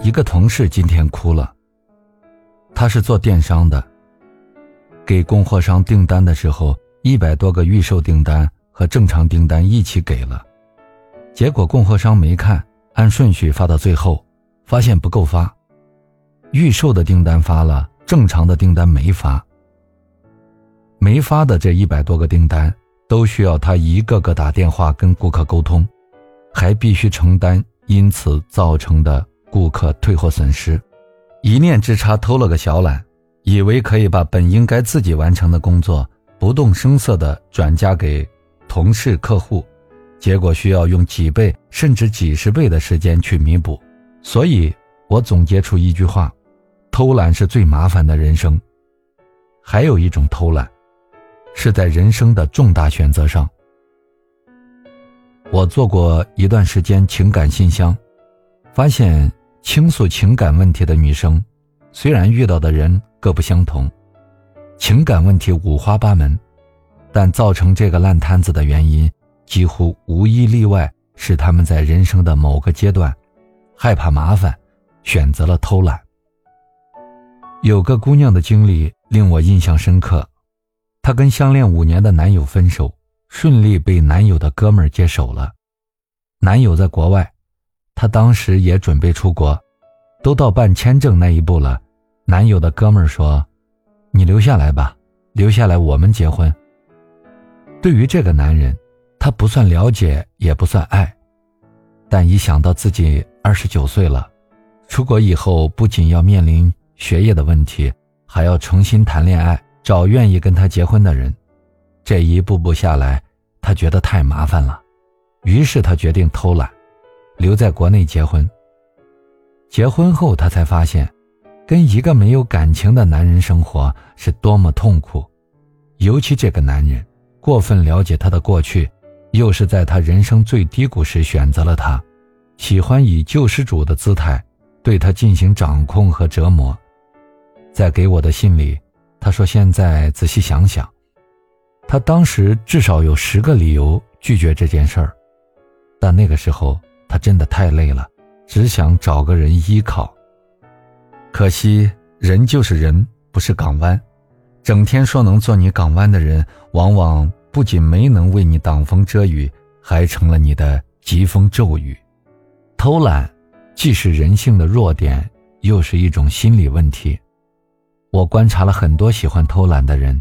一个同事今天哭了。他是做电商的，给供货商订单的时候，一百多个预售订单和正常订单一起给了，结果供货商没看，按顺序发到最后，发现不够发，预售的订单发了，正常的订单没发。没发的这一百多个订单，都需要他一个个打电话跟顾客沟通，还必须承担因此造成的顾客退货损失。一念之差，偷了个小懒，以为可以把本应该自己完成的工作不动声色地转嫁给同事、客户，结果需要用几倍甚至几十倍的时间去弥补。所以，我总结出一句话：偷懒是最麻烦的人生。还有一种偷懒。是在人生的重大选择上。我做过一段时间情感信箱，发现倾诉情感问题的女生，虽然遇到的人各不相同，情感问题五花八门，但造成这个烂摊子的原因，几乎无一例外是他们在人生的某个阶段，害怕麻烦，选择了偷懒。有个姑娘的经历令我印象深刻。她跟相恋五年的男友分手，顺利被男友的哥们儿接手了。男友在国外，她当时也准备出国，都到办签证那一步了。男友的哥们儿说：“你留下来吧，留下来我们结婚。”对于这个男人，她不算了解，也不算爱，但一想到自己二十九岁了，出国以后不仅要面临学业的问题，还要重新谈恋爱。找愿意跟他结婚的人，这一步步下来，他觉得太麻烦了，于是他决定偷懒，留在国内结婚。结婚后，他才发现，跟一个没有感情的男人生活是多么痛苦，尤其这个男人过分了解他的过去，又是在他人生最低谷时选择了他，喜欢以救世主的姿态对他进行掌控和折磨，在给我的信里。他说：“现在仔细想想，他当时至少有十个理由拒绝这件事儿，但那个时候他真的太累了，只想找个人依靠。可惜人就是人，不是港湾，整天说能做你港湾的人，往往不仅没能为你挡风遮雨，还成了你的疾风骤雨。偷懒，既是人性的弱点，又是一种心理问题。”我观察了很多喜欢偷懒的人，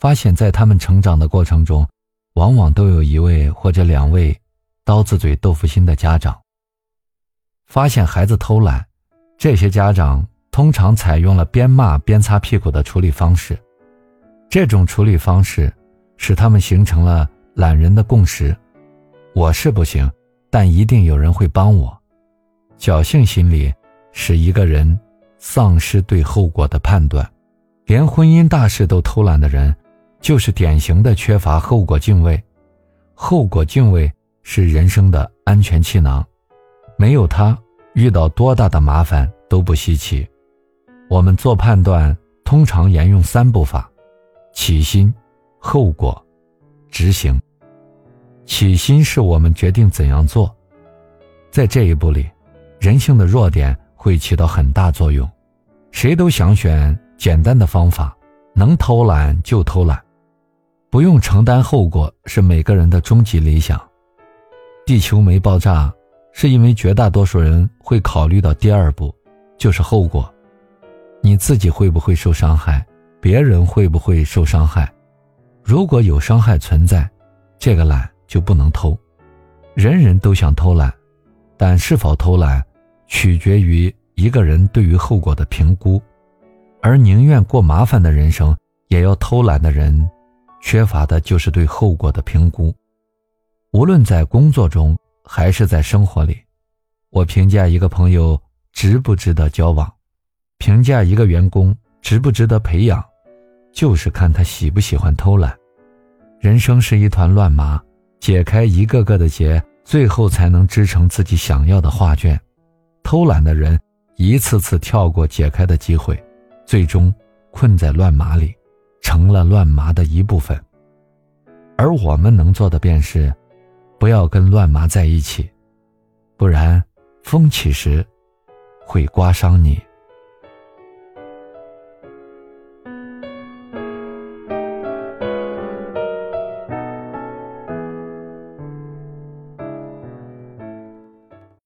发现，在他们成长的过程中，往往都有一位或者两位刀子嘴豆腐心的家长。发现孩子偷懒，这些家长通常采用了边骂边擦屁股的处理方式。这种处理方式使他们形成了懒人的共识：我是不行，但一定有人会帮我。侥幸心理使一个人。丧失对后果的判断，连婚姻大事都偷懒的人，就是典型的缺乏后果敬畏。后果敬畏是人生的安全气囊，没有它，遇到多大的麻烦都不稀奇。我们做判断通常沿用三步法：起心、后果、执行。起心是我们决定怎样做，在这一步里，人性的弱点会起到很大作用。谁都想选简单的方法，能偷懒就偷懒，不用承担后果是每个人的终极理想。地球没爆炸，是因为绝大多数人会考虑到第二步，就是后果。你自己会不会受伤害？别人会不会受伤害？如果有伤害存在，这个懒就不能偷。人人都想偷懒，但是否偷懒，取决于。一个人对于后果的评估，而宁愿过麻烦的人生也要偷懒的人，缺乏的就是对后果的评估。无论在工作中还是在生活里，我评价一个朋友值不值得交往，评价一个员工值不值得培养，就是看他喜不喜欢偷懒。人生是一团乱麻，解开一个个的结，最后才能织成自己想要的画卷。偷懒的人。一次次跳过解开的机会，最终困在乱麻里，成了乱麻的一部分。而我们能做的便是，不要跟乱麻在一起，不然风起时，会刮伤你。